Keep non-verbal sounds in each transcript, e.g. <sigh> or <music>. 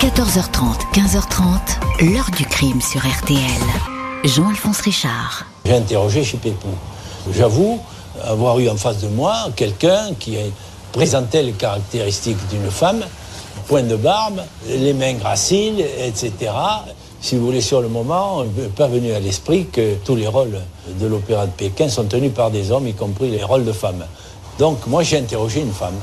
14h30, 15h30, l'heure du crime sur RTL. Jean-Alphonse Richard. J'ai interrogé chez Pépou. J'avoue avoir eu en face de moi quelqu'un qui présentait les caractéristiques d'une femme, point de barbe, les mains graciles, etc. Si vous voulez, sur le moment, n'est pas venu à l'esprit que tous les rôles de l'opéra de Pékin sont tenus par des hommes, y compris les rôles de femmes. Donc moi j'ai interrogé une femme.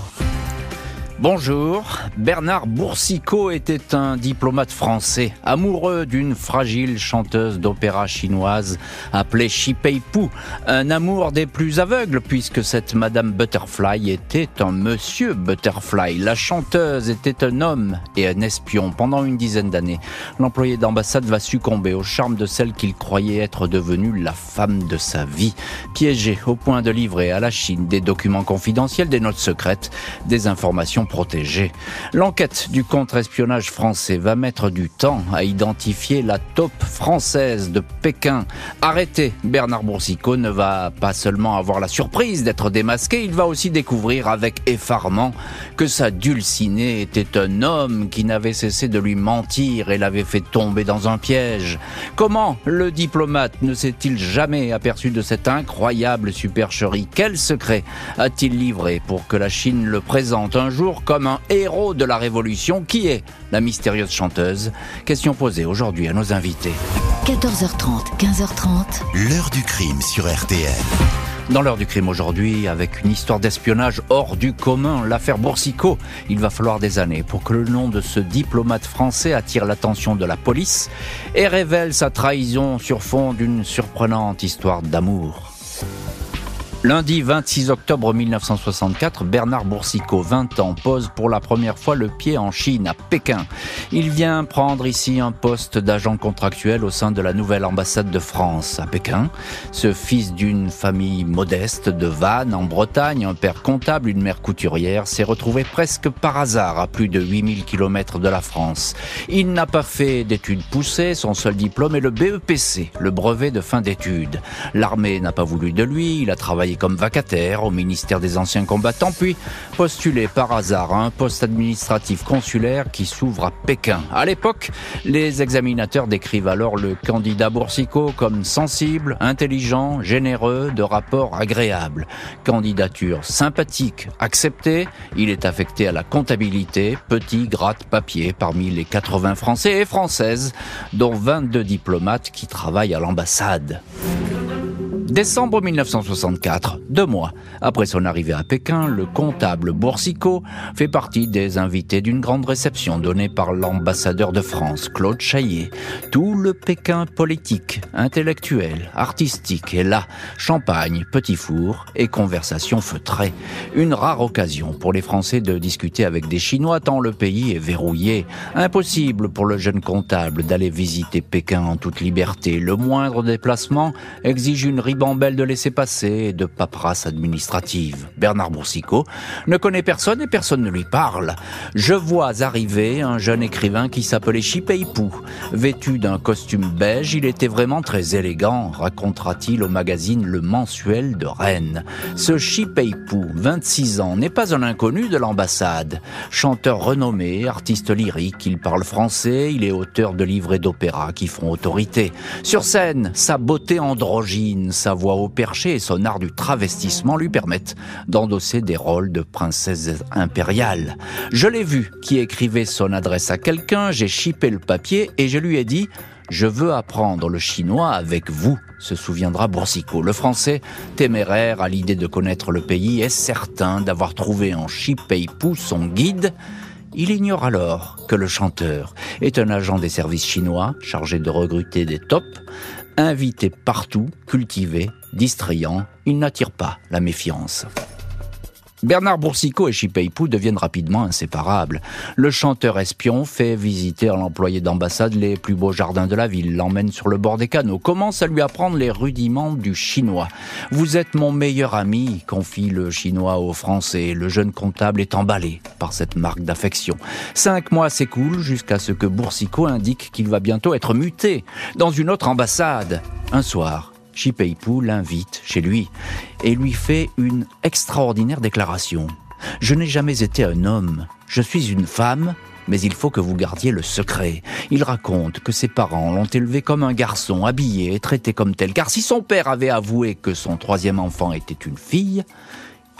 Bonjour, Bernard Boursicot était un diplomate français, amoureux d'une fragile chanteuse d'opéra chinoise appelée Shi Pei-pu. Un amour des plus aveugles puisque cette Madame Butterfly était un Monsieur Butterfly. La chanteuse était un homme et un espion pendant une dizaine d'années. L'employé d'ambassade va succomber au charme de celle qu'il croyait être devenue la femme de sa vie. Piégé au point de livrer à la Chine des documents confidentiels, des notes secrètes, des informations protégée. L'enquête du contre-espionnage français va mettre du temps à identifier la taupe française de Pékin. Arrêté, Bernard Boursicot ne va pas seulement avoir la surprise d'être démasqué, il va aussi découvrir avec effarement que sa dulcinée était un homme qui n'avait cessé de lui mentir et l'avait fait tomber dans un piège. Comment le diplomate ne s'est-il jamais aperçu de cette incroyable supercherie? Quel secret a-t-il livré pour que la Chine le présente un jour comme un héros de la Révolution. Qui est la mystérieuse chanteuse? Question posée aujourd'hui à nos invités. 14h30, 15h30. L'heure du crime sur RTL. Dans l'heure du crime aujourd'hui, avec une histoire d'espionnage hors du commun, l'affaire Boursicot, il va falloir des années pour que le nom de ce diplomate français attire l'attention de la police et révèle sa trahison sur fond d'une surprenante histoire d'amour. Lundi 26 octobre 1964, Bernard Boursicot, 20 ans, pose pour la première fois le pied en Chine, à Pékin. Il vient prendre ici un poste d'agent contractuel au sein de la nouvelle ambassade de France à Pékin. Ce fils d'une famille modeste de Vannes, en Bretagne, un père comptable, une mère couturière, s'est retrouvé presque par hasard à plus de 8000 km de la France. Il n'a pas fait d'études poussées, son seul diplôme est le BEPC, le brevet de fin d'études. L'armée n'a pas voulu de lui, il a travaillé comme vacataire au ministère des Anciens Combattants, puis postulé par hasard à un poste administratif consulaire qui s'ouvre à Pékin. À l'époque, les examinateurs décrivent alors le candidat Boursicot comme sensible, intelligent, généreux, de rapport agréable. Candidature sympathique, acceptée, il est affecté à la comptabilité, petit gratte-papier parmi les 80 Français et Françaises, dont 22 diplomates qui travaillent à l'ambassade. Décembre 1964, deux mois après son arrivée à Pékin, le comptable Boursicot fait partie des invités d'une grande réception donnée par l'ambassadeur de France, Claude Chaillet. Tout le Pékin politique, intellectuel, artistique est là. Champagne, petit four et conversation feutrée. Une rare occasion pour les Français de discuter avec des Chinois tant le pays est verrouillé. Impossible pour le jeune comptable d'aller visiter Pékin en toute liberté. Le moindre déplacement exige une de laisser passer et de paperasse administrative. Bernard Boursicot ne connaît personne et personne ne lui parle. Je vois arriver un jeune écrivain qui s'appelait Chipeipou. Vêtu d'un costume beige, il était vraiment très élégant, racontera-t-il au magazine Le Mensuel de Rennes. Ce Chipeipou, 26 ans, n'est pas un inconnu de l'ambassade. Chanteur renommé, artiste lyrique, il parle français, il est auteur de livres et d'opéras qui font autorité. Sur scène, sa beauté androgyne, sa voix au perché et son art du travestissement lui permettent d'endosser des rôles de princesse impériale. Je l'ai vu qui écrivait son adresse à quelqu'un, j'ai chipé le papier et je lui ai dit je veux apprendre le chinois avec vous, se souviendra Boursicot. Le français, téméraire à l'idée de connaître le pays, est certain d'avoir trouvé en Pei-Pou son guide. Il ignore alors que le chanteur est un agent des services chinois chargé de recruter des tops, invité partout, cultivé, distrayant, il n'attire pas la méfiance. Bernard Boursicot et Chipeipou deviennent rapidement inséparables. Le chanteur espion fait visiter à l'employé d'ambassade les plus beaux jardins de la ville, l'emmène sur le bord des canaux, commence à lui apprendre les rudiments du chinois. Vous êtes mon meilleur ami, confie le chinois au français. Le jeune comptable est emballé par cette marque d'affection. Cinq mois s'écoulent jusqu'à ce que Boursicot indique qu'il va bientôt être muté dans une autre ambassade. Un soir, Chipeipu l'invite chez lui et lui fait une extraordinaire déclaration. Je n'ai jamais été un homme, je suis une femme mais il faut que vous gardiez le secret. Il raconte que ses parents l'ont élevé comme un garçon, habillé et traité comme tel, car si son père avait avoué que son troisième enfant était une fille,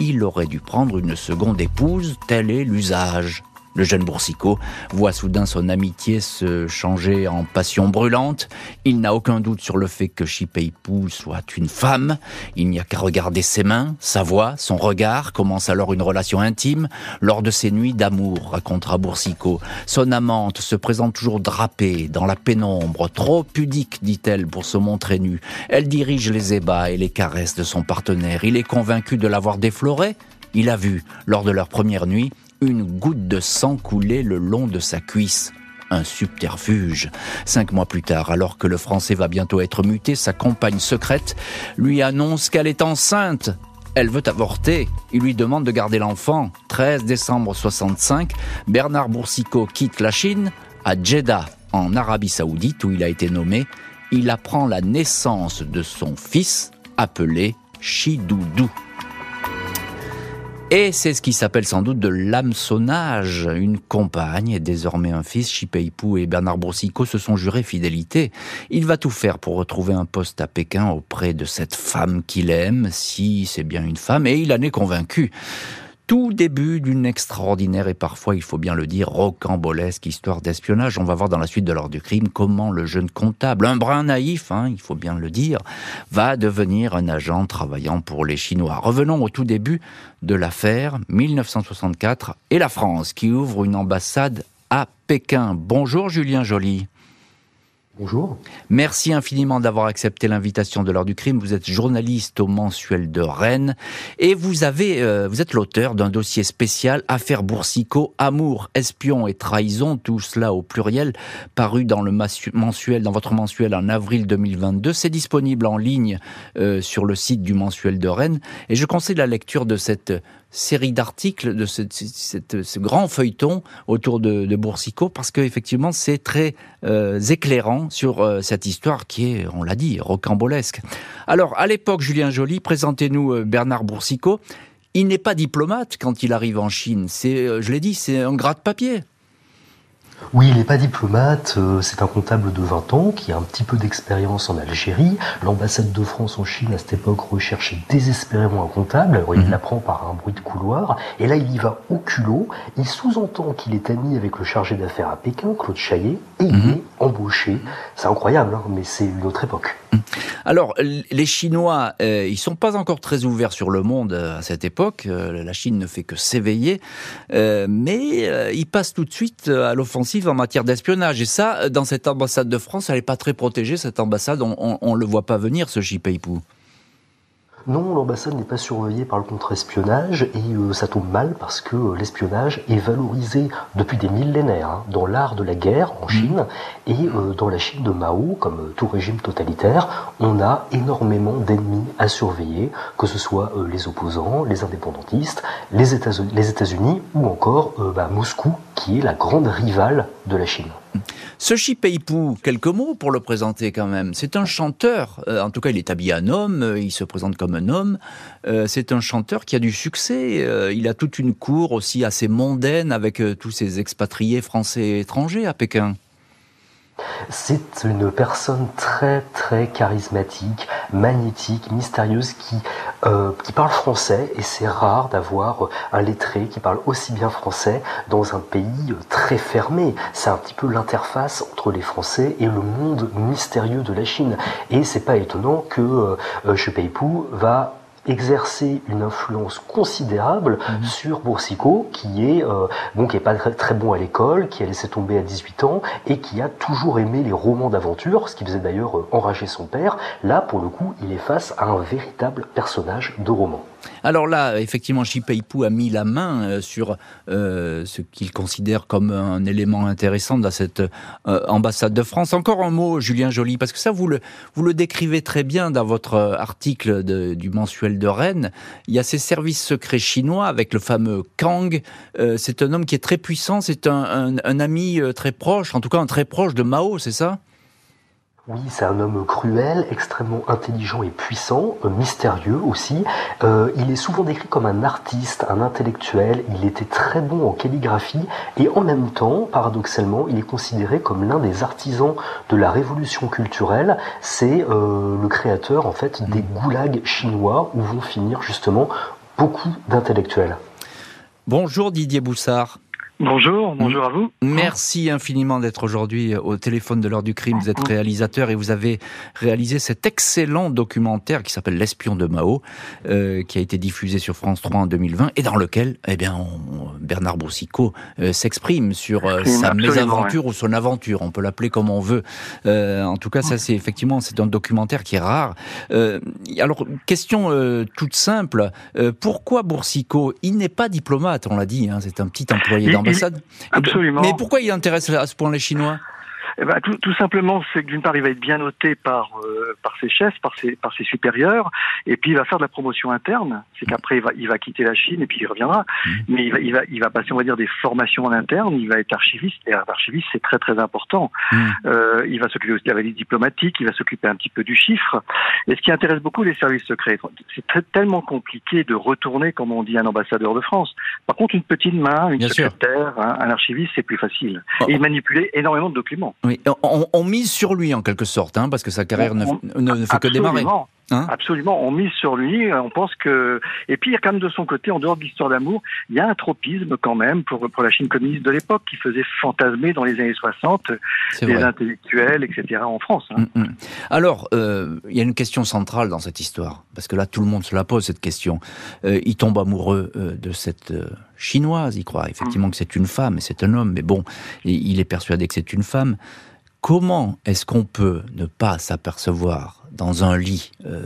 il aurait dû prendre une seconde épouse, tel est l'usage. Le jeune Boursicot voit soudain son amitié se changer en passion brûlante. Il n'a aucun doute sur le fait que Chipeipou soit une femme. Il n'y a qu'à regarder ses mains, sa voix, son regard. Commence alors une relation intime. Lors de ces nuits d'amour, racontera Boursicot, son amante se présente toujours drapée, dans la pénombre, trop pudique, dit-elle, pour se montrer nue. Elle dirige les ébats et les caresses de son partenaire. Il est convaincu de l'avoir déflorée. Il a vu, lors de leur première nuit, une goutte de sang coulait le long de sa cuisse. Un subterfuge. Cinq mois plus tard, alors que le français va bientôt être muté, sa compagne secrète lui annonce qu'elle est enceinte. Elle veut avorter. Il lui demande de garder l'enfant. 13 décembre 65, Bernard Boursicot quitte la Chine à Jeddah, en Arabie Saoudite, où il a été nommé. Il apprend la naissance de son fils, appelé Chidoudou. Et c'est ce qui s'appelle sans doute de l'hameçonnage. Une compagne et désormais un fils, Chipeipou et Bernard Broussicot se sont jurés fidélité. Il va tout faire pour retrouver un poste à Pékin auprès de cette femme qu'il aime, si c'est bien une femme, et il en est convaincu tout début d'une extraordinaire et parfois, il faut bien le dire, rocambolesque histoire d'espionnage. On va voir dans la suite de l'ordre du crime comment le jeune comptable, un brin naïf, hein, il faut bien le dire, va devenir un agent travaillant pour les Chinois. Revenons au tout début de l'affaire, 1964, et la France qui ouvre une ambassade à Pékin. Bonjour Julien Joly. Bonjour. Merci infiniment d'avoir accepté l'invitation de l'heure du crime. Vous êtes journaliste au mensuel de Rennes et vous avez, euh, vous êtes l'auteur d'un dossier spécial Affaire Boursicot, amour, espion et trahison, tout cela au pluriel, paru dans le mensuel, dans votre mensuel en avril 2022. C'est disponible en ligne euh, sur le site du mensuel de Rennes et je conseille la lecture de cette série d'articles de ce, grand feuilleton autour de, Boursicot parce qu'effectivement c'est très euh, éclairant sur euh, cette histoire qui est, on l'a dit, rocambolesque. Alors à l'époque, Julien Joly, présentez-nous euh, Bernard Boursicot. Il n'est pas diplomate quand il arrive en Chine. C'est, je l'ai dit, c'est un gras de papier. Oui, il n'est pas diplomate, euh, c'est un comptable de 20 ans qui a un petit peu d'expérience en Algérie. L'ambassade de France en Chine à cette époque recherchait désespérément un comptable, alors il mhm. l'apprend par un bruit de couloir, et là il y va au culot, il sous-entend qu'il est ami avec le chargé d'affaires à Pékin, Claude Chaillet, et il mhm. est embauché. C'est incroyable, hein, mais c'est une autre époque. Mhm. Alors, les Chinois, euh, ils sont pas encore très ouverts sur le monde euh, à cette époque. la Chine ne fait que s'éveiller, mais ils passent tout de suite à l'offensive en matière d'espionnage. Et ça, dans cette ambassade de France, elle n'est pas très protégée, cette ambassade. On ne le voit pas venir, ce Jipeipou. Non, l'ambassade n'est pas surveillée par le contre-espionnage et euh, ça tombe mal parce que euh, l'espionnage est valorisé depuis des millénaires hein, dans l'art de la guerre en. Chine et euh, dans la Chine de Mao, comme tout régime totalitaire, on a énormément d'ennemis à surveiller, que ce soit les opposants, les indépendantistes, les États-Unis ou encore bah, Moscou qui est la grande rivale de la Chine. Ce Chipeipou, quelques mots pour le présenter quand même. C'est un chanteur, euh, en tout cas il est habillé en homme, euh, il se présente comme un homme. Euh, c'est un chanteur qui a du succès. il a toute une cour aussi assez mondaine avec tous ces expatriés français et étrangers à Pékin. C'est une personne très très charismatique, magnétique, mystérieuse qui, euh, qui parle français et c'est rare d'avoir un lettré qui parle aussi bien français dans un pays très fermé. C'est un petit peu l'interface entre les Français et le monde mystérieux de la Chine. Et c'est pas étonnant que euh, euh va exercer une influence considérable mhm. sur Boursicot, qui est euh, bon, qui est pas très, très bon à l'école, qui a laissé tomber à 18 ans et qui a toujours aimé les romans d'aventure, ce qui faisait d'ailleurs euh, enrager son père. Là, pour le coup, il est face à un véritable personnage de roman. Alors là, effectivement, Chipeipou a mis la main euh, sur euh, ce qu'il considère comme un élément intéressant dans cette euh, ambassade de France. Encore un mot, Julien Joly, parce que ça, vous le, vous le décrivez très bien dans votre article du mensuel de Rennes. Il y a ces services secrets chinois avec le fameux Kang. c'est un homme qui est très puissant, c'est un, un ami très proche, en tout cas un très proche de Mao, c'est ça? Oui, c'est un homme cruel, extrêmement intelligent et puissant, euh, mystérieux aussi. Euh, il est souvent décrit comme un artiste, un intellectuel. Il était très bon en calligraphie et en même temps, paradoxalement, il est considéré comme l'un des artisans de la révolution culturelle. C'est euh, le créateur en fait des goulags chinois où vont finir justement beaucoup d'intellectuels. Bonjour Didier Boussard. Bonjour, bonjour à vous. Merci infiniment d'être aujourd'hui au téléphone de l'heure du crime. Vous êtes réalisateur et vous avez réalisé cet excellent documentaire qui s'appelle L'espion de Mao, euh, qui a été diffusé sur France 3 en 2020 et dans lequel, eh bien, Bernard Boursicot euh, s'exprime sur euh, sa mésaventure ou son aventure. On peut l'appeler comme on veut. en tout cas, ça, c'est effectivement, c'est un documentaire qui est rare. alors, question toute simple. pourquoi Boursicot Il n'est pas diplomate, on l'a dit. Hein, c'est un petit employé d'ambassade Absolument. Mais pourquoi il intéresse à ce point les Chinois? Eh ben, tout, tout, simplement, c'est que d'une part, il va être bien noté par euh, par ses chefs, par ses par ses supérieurs, et puis il va faire de la promotion interne. C'est qu'après, il va il va quitter la Chine et puis il reviendra. Mmh. Mais il va il va il va passer, on va dire, des formations en interne. Il va être archiviste et archiviste, c'est très très important. Mmh. Euh, il va s'occuper aussi de la valise diplomatique. Il va s'occuper un petit peu du chiffre. Et ce qui intéresse beaucoup les services secrets, c'est tellement compliqué de retourner, comme on dit, un ambassadeur de France. Par contre, une petite main, une secrétaire, un, archiviste, c'est plus facile. Oh. Et il manipulait énormément de documents on, mise sur lui en quelque sorte, hein, parce que sa carrière ne, fait que démarrer. Hein Absolument, on mise sur lui, on pense que... Et puis, quand même de son côté, en dehors de l'histoire d'amour, il y a un tropisme quand même pour, pour la Chine communiste de l'époque qui faisait fantasmer dans les années 60 les intellectuels, etc. en France. Hein. Mm, mm. Alors, euh, il y a une question centrale dans cette histoire, parce que là, tout le monde se la pose, cette question. Euh, il tombe amoureux euh, de cette chinoise, il croit effectivement mm. que c'est une femme, et c'est un homme, mais bon, il est persuadé que c'est une femme. Comment est-ce qu'on peut ne pas s'apercevoir dans un lit euh,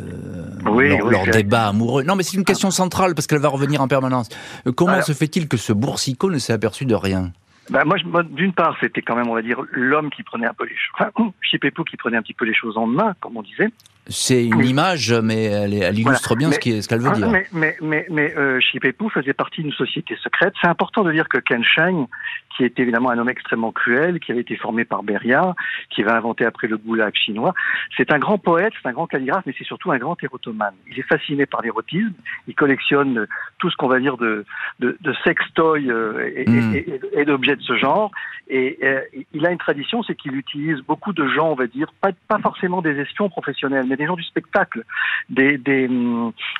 leur, débat amoureux? Non, mais c'est une question centrale parce qu'elle va revenir en permanence. Euh, comment se fait-il que ce boursicot ne s'est aperçu de rien? Bah moi, d'une part, c'était quand même, on va dire, l'homme qui prenait un peu les choses, enfin, <clears throat> Chipepou qui prenait un petit peu les choses en main, comme on disait. C'est une image, mais elle, elle illustre bien ce qu'elle veut dire. Mais, mais, mais, mais euh, Chipepou faisait partie d'une société secrète. C'est important de dire que Ken qui est évidemment un homme extrêmement cruel, qui avait été formé par Beria, qui va inventer après le goulag chinois, c'est un grand poète, c'est un grand calligraphe, mais c'est surtout un grand érotomane. Il est fasciné par l'érotisme, il collectionne tout ce qu'on va dire de, de, de sextoy euh, et, mm. et, et d'objets de ce genre. Et il a une tradition, c'est qu'il utilise beaucoup de gens, on va dire, pas, pas forcément des espions professionnels, mais des gens du spectacle, des, des,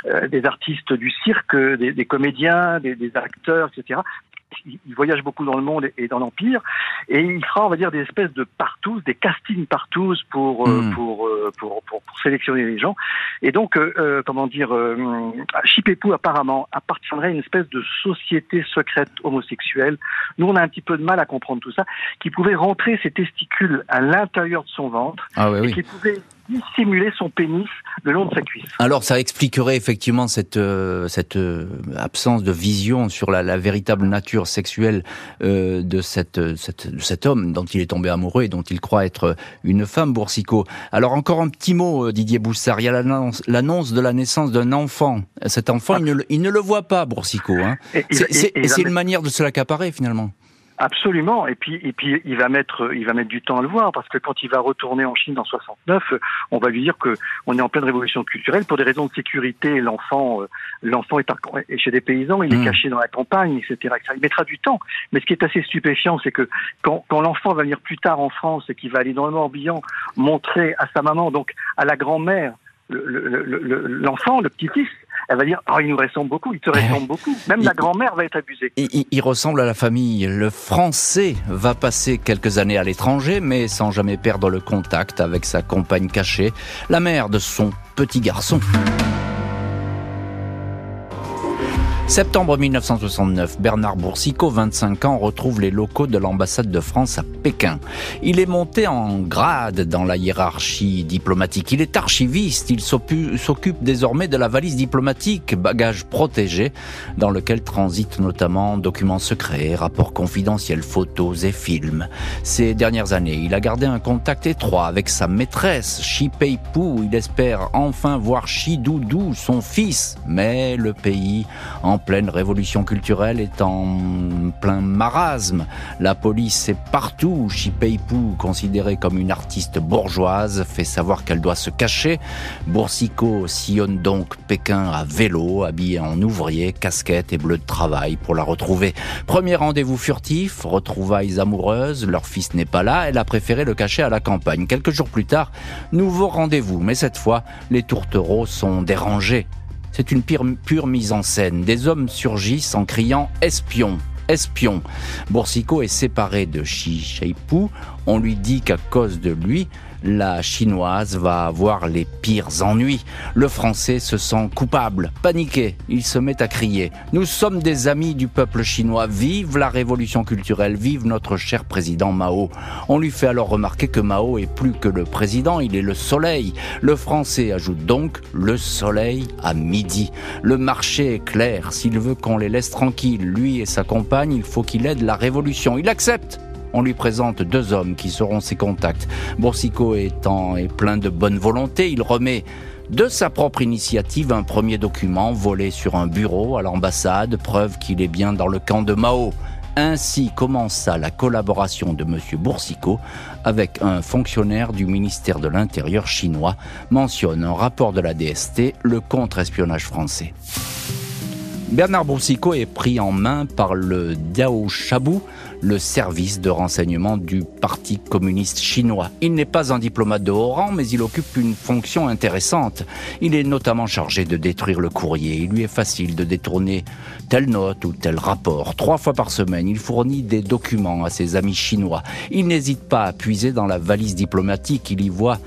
euh, des artistes du cirque, des, des comédiens, des, des acteurs, etc il voyage beaucoup dans le monde et dans l'Empire, et il fera, on va dire, des espèces de partous, des castings partous pour, euh, hmm. pour, pour, pour, pour, sélectionner les gens. Et donc, euh, comment dire, euh, Chipepou apparemment appartiendrait à une espèce de société secrète homosexuelle. Nous, on a un petit peu de mal à comprendre tout ça, qui pouvait rentrer ses testicules à l'intérieur de son ventre, ah et qui pouvait dissimuler son pénis le long de sa cuisse. Alors ça expliquerait effectivement cette, euh, cette euh, absence de vision sur la, la véritable nature sexuelle euh, de, cette, cette, de cet homme dont il est tombé amoureux et dont il croit être une femme, Boursicot. Alors encore un petit mot, Didier Boussard, il y a l'annonce de la naissance d'un enfant. Cet enfant, il, ne, il, ne, le voit pas, Boursicot. Hein. C'est une manière de se l'accaparer finalement. Absolument. Et puis, et puis, il va mettre, il va mettre du temps à le voir parce que quand il va retourner en Chine en 69, on va lui dire que on est en pleine révolution culturelle pour des raisons de sécurité. L'enfant, euh, l'enfant est, chez des paysans, il est mmh. caché dans la campagne, etc., Il mettra du temps. Mais ce qui est assez stupéfiant, c'est que quand, quand l'enfant va venir plus tard en France et qu'il va aller dans le Morbihan montrer à sa maman, donc à la grand-mère, l'enfant, le, le petit-fils, elle va dire oh, il nous ressemble beaucoup, il te ressemble beaucoup. Même la grand-mère va être abusée. Il, ressemble à la famille. Le français va passer quelques années à l'étranger, mais sans jamais perdre le contact avec sa compagne cachée, la mère de son petit garçon. Septembre 1969, Bernard Boursicot, 25 ans, retrouve les locaux de l'ambassade de France à Pékin. Il est monté en grade dans la hiérarchie diplomatique. Il est archiviste. Il s'occupe désormais de la valise diplomatique, bagage protégé, dans lequel transitent notamment documents secrets, rapports confidentiels, photos et films. Ces dernières années, il a gardé un contact étroit avec sa maîtresse, Shi Peipu. Il espère enfin voir Shi Doudou, son fils. Mais le pays en pleine révolution culturelle est en plein marasme. La police est partout. Peipu, considérée comme une artiste bourgeoise, fait savoir qu'elle doit se cacher. Boursicot sillonne donc Pékin à vélo, habillé en ouvrier, casquette et bleu de travail pour la retrouver. Premier rendez-vous furtif, retrouvailles amoureuses, leur fils n'est pas là, elle a préféré le cacher à la campagne. Quelques jours plus tard, nouveau rendez-vous, mais cette fois, les tourtereaux sont dérangés. C'est une pure, mise en scène. Des hommes surgissent en criant espion espion. Boursicot est séparé de Xi Sheipu. On lui dit qu'à cause de lui, la chinoise va avoir les pires ennuis. Le français se sent coupable, paniqué. Il se met à crier. Nous sommes des amis du peuple chinois. Vive la révolution culturelle. Vive notre cher président Mao. On lui fait alors remarquer que Mao est plus que le président. Il est le soleil. Le français ajoute donc le soleil à midi. Le marché est clair. S'il veut qu'on les laisse tranquilles, lui et sa compagne, il faut qu'il aide la révolution. Il accepte on lui présente deux hommes qui seront ses contacts. Boursicot étant est plein de bonne volonté, il remet de sa propre initiative un premier document volé sur un bureau à l'ambassade, preuve qu'il est bien dans le camp de Mao. Ainsi commença la collaboration de M. Boursicot avec un fonctionnaire du ministère de l'Intérieur chinois, mentionne un rapport de la DST le contre-espionnage français. Bernard Boursicot est pris en main par le Diao Shabu, le service de renseignement du Parti communiste chinois. Il n'est pas un diplomate de haut rang, mais il occupe une fonction intéressante. Il est notamment chargé de détruire le courrier. Il lui est facile de détourner telle note ou tel rapport. Trois fois par semaine, il fournit des documents à ses amis chinois. Il n'hésite pas à puiser dans la valise diplomatique. Il voit,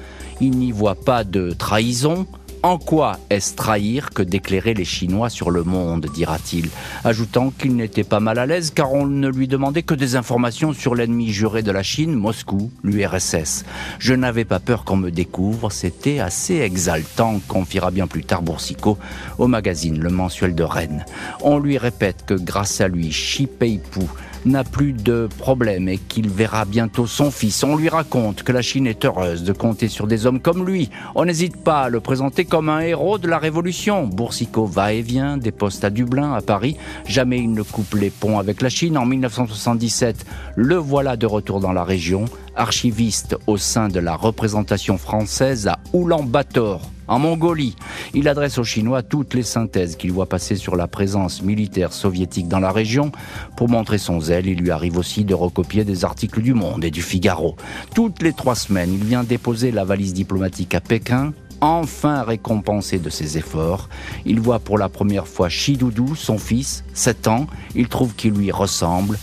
il n'y voit pas de trahison, en quoi est-ce trahir que d'éclairer les Chinois sur le monde, dira-t-il, ajoutant qu'il n'était pas mal à l'aise car on ne lui demandait que des informations sur l'ennemi juré de la Chine, Moscou, l'URSS. Je n'avais pas peur qu'on me découvre, c'était assez exaltant, confiera bien plus tard Boursicot au magazine Le Mensuel de Rennes. On lui répète que grâce à lui, Xi Peipu n'a plus de problème et qu'il verra bientôt son fils. On lui raconte que la Chine est heureuse de compter sur des hommes comme lui. On n'hésite pas à le présenter comme un héros de la Révolution. Boursicot va et vient des postes à Dublin, à Paris. Jamais il ne coupe les ponts avec la Chine. En 1977, le voilà de retour dans la région, archiviste au sein de la représentation française à Oulan-Bator en Mongolie. Il adresse aux Chinois toutes les synthèses qu'il voit passer sur la présence militaire soviétique dans la région. Pour montrer son zèle, il lui arrive aussi de recopier des articles du Monde et du Figaro. Toutes les trois semaines, il vient déposer la valise diplomatique à Pékin, enfin récompensé de ses efforts. Il voit pour la première fois Shidoudou, son fils, 7 ans. Il trouve qu'il lui ressemble.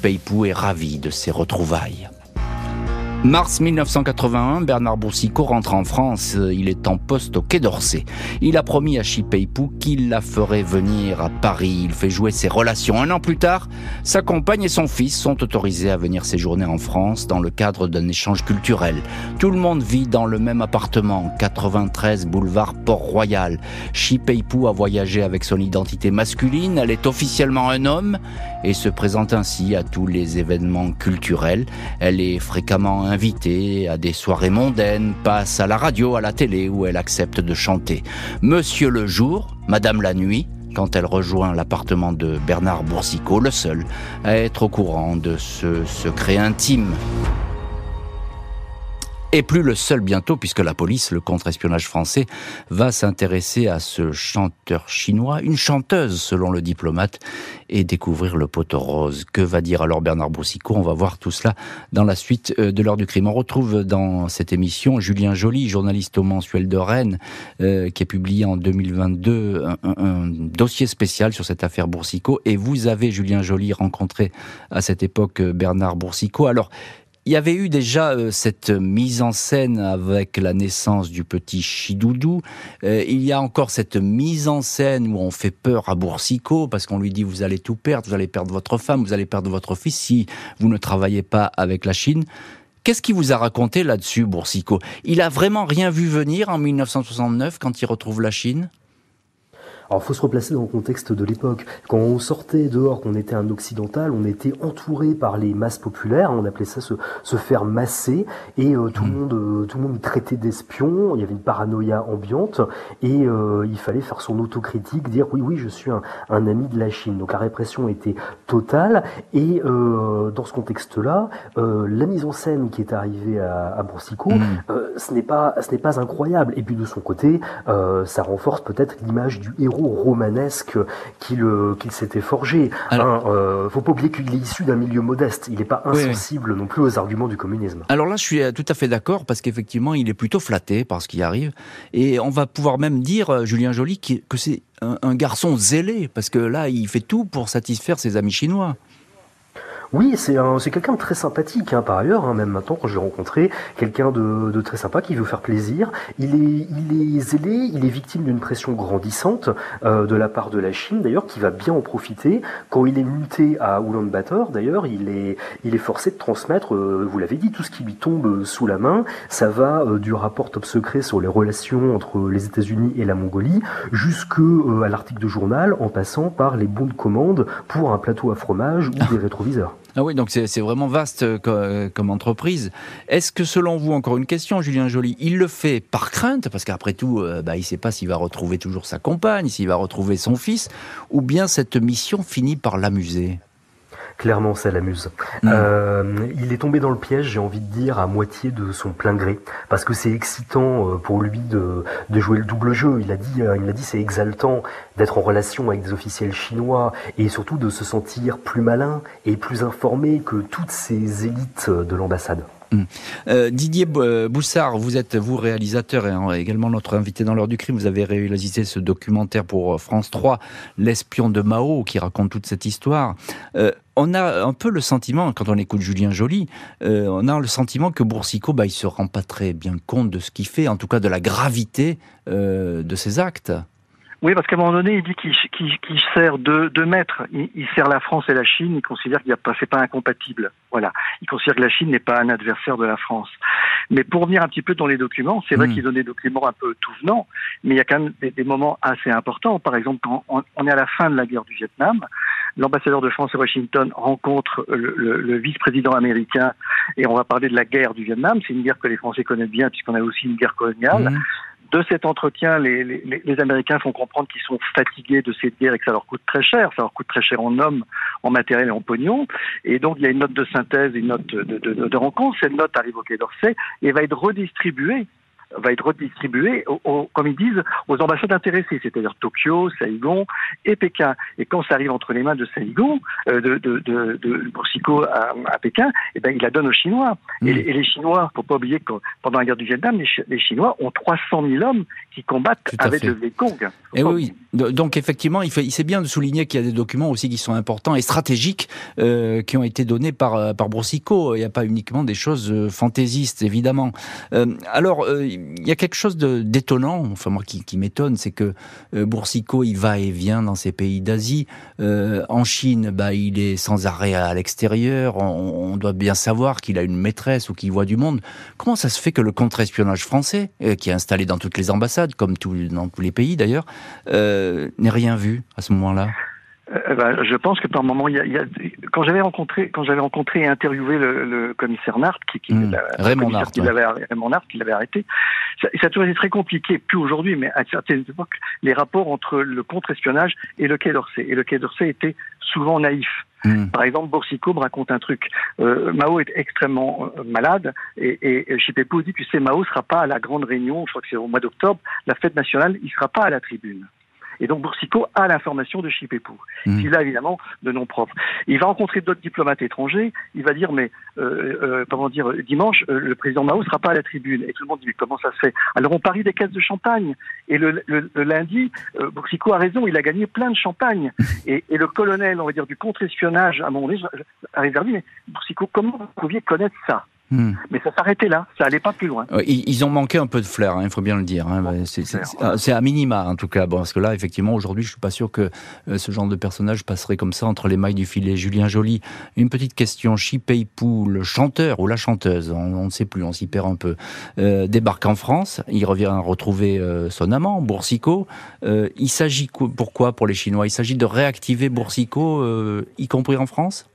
Peipu est ravi de ses retrouvailles. Mars 1981, Bernard Boursicot rentre en France. Il est en poste au Quai d'Orsay. Il a promis à Chipeipu qu'il la ferait venir à Paris. Il fait jouer ses relations. Un an plus tard, sa compagne et son fils sont autorisés à venir séjourner en France dans le cadre d'un échange culturel. Tout le monde vit dans le même appartement, 93 boulevard Port-Royal. Chipeipu a voyagé avec son identité masculine. Elle est officiellement un homme et se présente ainsi à tous les événements culturels. Elle est fréquemment invitée à des soirées mondaines, passe à la radio, à la télé où elle accepte de chanter. Monsieur le jour, Madame la nuit, quand elle rejoint l'appartement de Bernard Boursicot, le seul à être au courant de ce secret intime et plus le seul bientôt, puisque la police, le contre-espionnage français, va s'intéresser à ce chanteur chinois, une chanteuse selon le diplomate, et découvrir le poteau rose. Que va dire alors Bernard Boussicot On va voir tout cela dans la suite euh, de l'heure du crime. On retrouve dans cette émission Julien Joly, journaliste au mensuel de Rennes, euh, qui a publié en 2022 un, un, dossier spécial sur cette affaire Boursicot. Et vous avez, Julien Joly, rencontré à cette époque Bernard Boursicot. Alors, il y avait eu déjà euh, cette mise en scène avec la naissance du petit Chidoudou. Euh, il y a encore cette mise en scène où on fait peur à Boursicot parce qu'on lui dit vous allez tout perdre, vous allez perdre votre femme, vous allez perdre votre fils si vous ne travaillez pas avec la Chine. Qu'est-ce qu'il vous a raconté là-dessus, Boursicot? Il a vraiment rien vu venir en 1969 quand il retrouve la Chine? Alors, il faut se replacer dans le contexte de l'époque. Quand on sortait dehors, qu'on était un occidental, on était entouré par les masses populaires. On appelait ça se, se faire masser, et euh, tout le hmm. monde, euh, tout le monde traitait d'espion. Il y avait une paranoïa ambiante, et euh, il fallait faire son autocritique, dire oui, oui, je suis un, un, ami de la Chine. Donc la répression était totale, et dans ce contexte-là, la mise en scène qui est arrivée à, à hmm. ce n'est pas, ce n'est pas incroyable. Et puis de son côté, ça renforce peut-être l'image du héros romanesque qu'il s'était forgé. Il hein, euh, faut pas oublier qu'il est issu d'un milieu modeste. Il n'est pas insensible non plus aux arguments du communisme. Alors là, je suis euh, tout à fait d'accord parce qu'effectivement, il est plutôt flatté par ce qui arrive. Et on va pouvoir même dire, euh, Julien Joly, que c'est un garçon zélé parce que là, il fait tout pour satisfaire ses amis chinois. Oui, c'est c'est quelqu'un de très sympathique hein, par ailleurs. Hein, même maintenant, quand j'ai rencontré quelqu'un de, de, très sympa qui veut faire plaisir, il est, il est zélé, il est victime d'une pression grandissante euh, de la part de la Chine d'ailleurs, qui va bien en profiter. Quand il est muté à Ulaanbaatar, d'ailleurs, il est, il est forcé de transmettre, euh, vous l'avez dit, tout ce qui lui tombe sous la main. Ça va euh, du rapport top secret sur les relations entre les États-Unis et la Mongolie, jusque euh, à l'article de journal, en passant par les bons de commande pour un plateau à fromage ou des <laughs> rétroviseurs. Ah oui, donc c'est vraiment vaste euh, euh, comme entreprise. Est-ce que selon vous, encore une question, Julien Joly, il le fait par crainte, parce qu'après tout, euh, bah, il ne sait pas s'il va retrouver toujours sa compagne, s'il va retrouver son fils, ou bien cette mission finit par l'amuser? Clairement ça l'amuse. Mm. Euh, il est tombé dans le piège, j'ai envie de dire, à moitié de son plein gré, parce que c'est excitant euh, pour lui de, de, jouer le double jeu. Il a dit, euh, il m'a dit, c'est exaltant d'être en relation avec des officiels chinois et surtout de se sentir plus malin et plus informé que toutes ces élites de l'ambassade. Mm. Euh, Didier Boussard, vous êtes vous réalisateur et également notre invité dans l'heure du crime. Vous avez réalisé ce documentaire pour France 3, L'espion de Mao, qui raconte toute cette histoire. Euh, on a un peu le sentiment, quand on écoute Julien Joly, euh, on a le sentiment que Boursicot, bah, il se rend pas très bien compte de ce qu'il fait, en tout cas de la gravité euh, de ses actes. Oui, parce qu'à un moment donné, il dit qu'il sert deux, deux maîtres. Il, sert la France et la Chine. Il considère qu'il pas, c'est pas incompatible. Voilà. Il considère que la Chine n'est pas un adversaire de la France. Mais pour revenir un petit peu dans les documents, c'est vrai mmh. qu'il donne des documents un peu tout venant, mais il y a quand même des, moments assez importants. Par exemple, quand on, est à la fin de la guerre du Vietnam, l'ambassadeur de France à Washington rencontre le, vice-président américain et on va parler de la guerre du Vietnam. C'est une guerre que les Français connaissent bien puisqu'on a aussi une guerre coloniale. Mmh de cet entretien, les, les, les Américains font comprendre qu'ils sont fatigués de cette guerre et que ça leur coûte très cher. Ça leur coûte très cher en hommes, en matériel et en pognon. Et donc, il y a une note de synthèse, une note de, de, de rencontre. Cette note arrive au Quai d'Orsay et va être redistribuée va être redistribué, comme ils disent, aux ambassades intéressées, c'est-à-dire Tokyo, Saigon et Pékin. Et quand ça arrive entre les mains de Saigon, euh, de, de, de, de à, Pékin, eh ben, il la donne aux Chinois. Et, mm. les Chinois, faut pas oublier que pendant la guerre du Vietnam, les, Chinois ont 300 000 hommes qui combattent avec le Vietcong. Et eh oui, donc effectivement, il, fait, il sait bien de souligner qu'il y a des documents aussi qui sont importants et stratégiques euh, qui ont été donnés par, euh, par Broussicot. Il n'y a pas uniquement des choses euh, fantaisistes, évidemment. Euh, alors, euh, il y a quelque chose d'étonnant, enfin moi qui, qui m'étonne, c'est que Boursicot, il va et vient dans ces pays d'Asie. En Chine, bah, il est sans arrêt à l'extérieur. On, on, doit bien savoir qu'il a une maîtresse ou qu'il voit du monde. Comment ça se fait que le contre-espionnage français, qui est installé dans toutes les ambassades, comme tout, dans tous les pays d'ailleurs, euh, n'ait rien vu à ce moment-là euh, ben, je pense que par moment, il y a, il y a quand j'avais rencontré, quand j'avais rencontré et interviewé le, le commissaire Nart, qui, qui mmh, Raymond Nart, qui l'avait, Raymond Nart, qui l'avait arrêté, ça, ça, a toujours été très compliqué. Plus aujourd'hui, mais à certaines époques, les rapports entre le contre-espionnage et le Quai d'Orsay. Et le Quai d'Orsay était souvent naïf. Mmh. Par exemple, Boursicot me raconte un truc. Euh, Mao est extrêmement euh, malade et, et Chipepou dit, tu sais, Mao sera pas à la grande réunion, je crois que c'est au mois d'octobre, la fête nationale, il sera pas à la tribune. Et donc Boursicot a l'information de Chipepou. Mmh. Il a évidemment de noms propres. Il va rencontrer d'autres diplomates étrangers. Il va dire mais euh, euh, comment dire dimanche euh, le président Mao sera pas à la tribune. Et tout le monde dit mais comment ça se fait? Alors on parie des caisses de champagne. Et le, le, le lundi, euh, Boursicot a raison. Il a gagné plein de champagne. <laughs> Et, et le colonel, on va dire du contre-espionnage à mon moment arrive vers lui mais Boursicot comment vous pouviez connaître ça? Hmm. Mais ça s'arrêtait là, ça allait pas plus loin. Ils, ont manqué un peu de flair, hein, il faut bien le dire. Hein. C'est à minima en tout cas, bon, parce que là, effectivement, aujourd'hui, je suis pas sûr que euh, ce genre de personnage passerait comme ça entre les mailles du filet. Julien Joly, une petite question. Chipei-Pou, le chanteur ou la chanteuse, on ne sait plus, on s'y perd un peu, euh, débarque en France. Il revient retrouver euh, son amant, Boursicot. il s'agit pourquoi pour les Chinois? Il s'agit de réactiver Boursicot, y compris en France?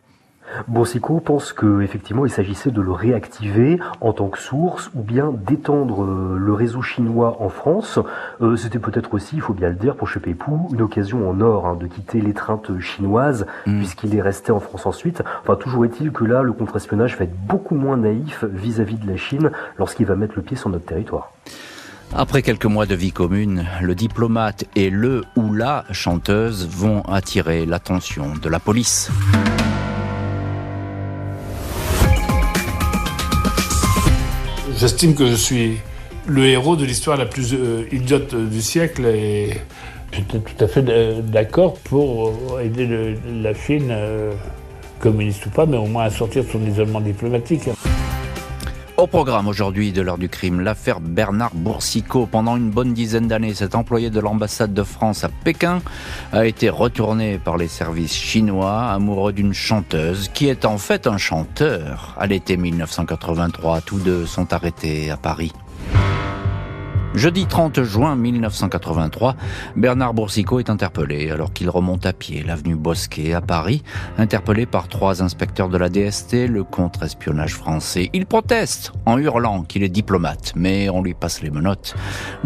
Boursicot pense qu'effectivement il s'agissait de le réactiver en tant que source ou bien d'étendre euh, le réseau chinois en France. Euh, c'était peut-être aussi, il faut bien le dire, pour Chepepou, une occasion en or hein, de quitter l'étreinte chinoise mm. puisqu'il est resté en France ensuite. Enfin, toujours est-il que là, le contre-espionnage va être beaucoup moins naïf vis-à-vis -vis de la Chine lorsqu'il va mettre le pied sur notre territoire. Après quelques mois de vie commune, le diplomate et le ou la chanteuse vont attirer l'attention de la police. J'estime que je suis le héros de l'histoire la plus euh, idiote du siècle et j'étais tout à fait d'accord pour aider la Chine, euh, communiste ou pas, mais au moins à sortir de son isolement diplomatique. Au programme aujourd'hui de l'heure du crime, l'affaire Bernard Boursicot. Pendant une bonne dizaine d'années, cet employé de l'ambassade de France à Pékin a été retourné par les services chinois, amoureux d'une chanteuse qui est en fait un chanteur. À l'été 1983, tous deux sont arrêtés à Paris. Jeudi 30 juin 1983, Bernard Boursicot est interpellé alors qu'il remonte à pied l'avenue Bosquet à Paris, interpellé par trois inspecteurs de la DST, le contre-espionnage français. Il proteste en hurlant qu'il est diplomate, mais on lui passe les menottes.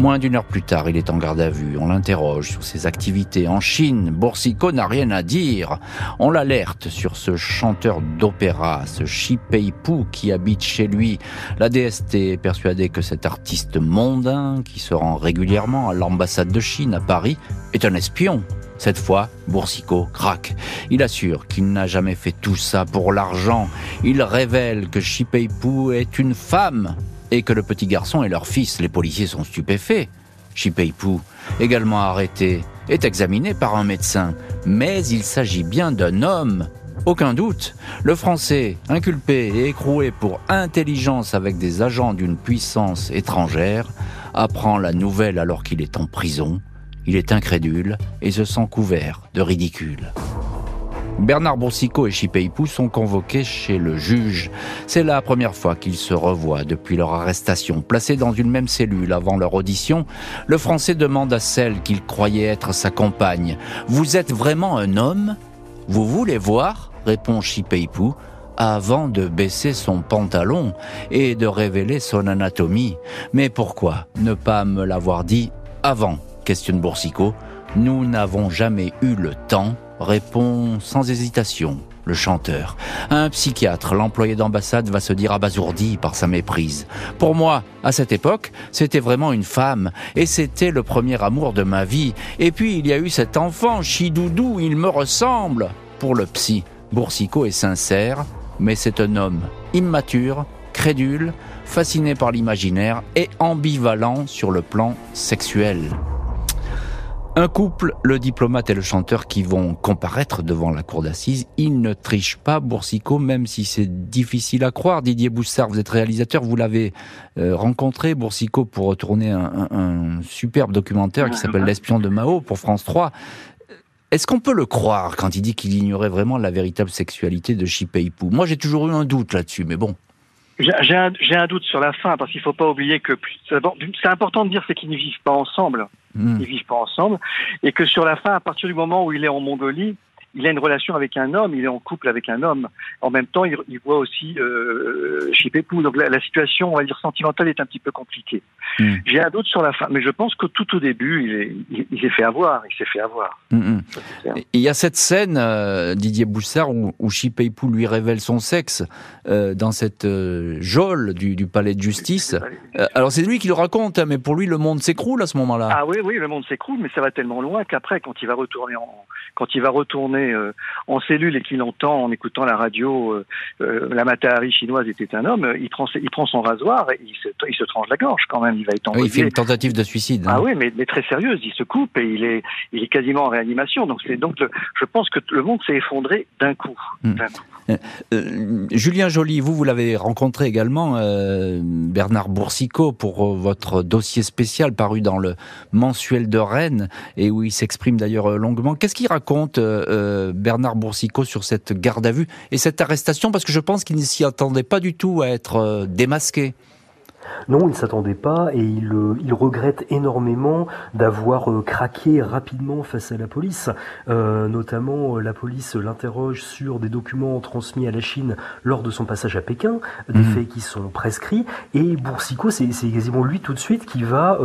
Moins d'une heure plus tard, il est en garde à vue. On l'interroge sur ses activités en Chine. Boursicot n'a rien à dire. On l'alerte sur ce chanteur d'opéra, ce Pei Pu qui habite chez lui. La DST est persuadée que cet artiste mondain qui se rend régulièrement à l'ambassade de Chine à Paris, est un espion. Cette fois, Boursicot craque. Il assure qu'il n'a jamais fait tout ça pour l'argent. Il révèle que Shipeipu est une femme et que le petit garçon est leur fils. Les policiers sont stupéfaits. Shipeipu, également arrêté, est examiné par un médecin. Mais il s'agit bien d'un homme. Aucun doute, le Français, inculpé et écroué pour intelligence avec des agents d'une puissance étrangère, apprend la nouvelle alors qu'il est en prison. Il est incrédule et se sent couvert de ridicule. Bernard Boursicot et Chipeipu sont convoqués chez le juge. C'est la première fois qu'ils se revoient depuis leur arrestation. Placés dans une même cellule avant leur audition, le Français demande à celle qu'il croyait être sa compagne Vous êtes vraiment un homme? Vous voulez voir? répond Chipeipu avant de baisser son pantalon et de révéler son anatomie. Mais pourquoi ne pas me l'avoir dit avant? Questionne Boursicot. Nous n'avons jamais eu le temps, répond sans hésitation le chanteur. Un psychiatre, l'employé d'ambassade, va se dire abasourdi par sa méprise. Pour moi, à cette époque, c'était vraiment une femme, et c'était le premier amour de ma vie. Et puis il y a eu cet enfant, Chidoudou, il me ressemble. Pour le psy, Boursicot est sincère, mais c'est un homme immature, crédule, fasciné par l'imaginaire et ambivalent sur le plan sexuel. Un couple, le diplomate et le chanteur qui vont comparaître devant la cour d'assises, ils ne trichent pas Boursicot, même si c'est difficile à croire. Didier Boussard, vous êtes réalisateur, vous l'avez euh, rencontré, Boursicot, pour tourner un, un superbe documentaire qui s'appelle L'espion de Mao pour France 3. Est-ce qu'on peut le croire quand il dit qu'il ignorait vraiment la véritable sexualité de Shipeipu? Moi, j'ai toujours eu un doute là-dessus, mais bon. J'ai un, un, doute sur la fin, parce qu'il ne faut pas oublier que c'est important de dire c'est qu'ils ne vivent pas ensemble. Hmm. Ils vivent pas ensemble, et que sur la fin, à partir du moment où il est en Mongolie, il a une relation avec un homme, il est en couple avec un homme. En même temps, il, voit aussi euh, Chipépou. Donc la, situation, on va dire sentimentale, est un petit peu compliquée. Hmm. J'ai un doute sur la fin, mais je pense que tout au début, il, s'est fait avoir. Il s'est fait avoir. Hmm, hmm. Il y a cette scène, euh, Didier Boussard, où, où Chipépou lui révèle son sexe euh, dans cette euh, geôle du, palais de justice. alors c'est lui qui le raconte, hein, mais pour lui, le monde s'écroule à ce moment-là. Ah oui, oui, le monde s'écroule, mais ça va tellement loin qu'après, quand il va retourner en, quand il va retourner euh, en cellule et qu'il entend en écoutant la radio euh, euh, la Matahari chinoise était un homme, il prend, il prend son rasoir et il se, il se tranche la gorge quand même. Va être envoyé. Oui, il fait une tentative de suicide. Ah oui, mais, mais, très sérieuse. Il se coupe et il est, il est quasiment en réanimation. Donc, donc, je pense que le monde s'est effondré d'un coup. Hmm. coup. Euh, euh, Julien Joly, vous, vous l'avez rencontré également, euh, Bernard Boursicot, pour votre dossier spécial paru dans le mensuel de Rennes, et où il s'exprime d'ailleurs longuement. Qu'est-ce qu'il raconte, Bernard Boursicot, sur cette garde à vue et cette arrestation? Parce que je pense qu'il ne s'y attendait pas du tout à être démasqué. Non, il ne s'attendait pas et il, euh, il regrette énormément d'avoir euh, craqué rapidement face à la police. Euh, notamment, la police l'interroge sur des documents transmis à la Chine lors de son passage à Pékin, des mhm. faits qui sont prescrits. Et Boursicot, c'est quasiment lui tout de suite qui va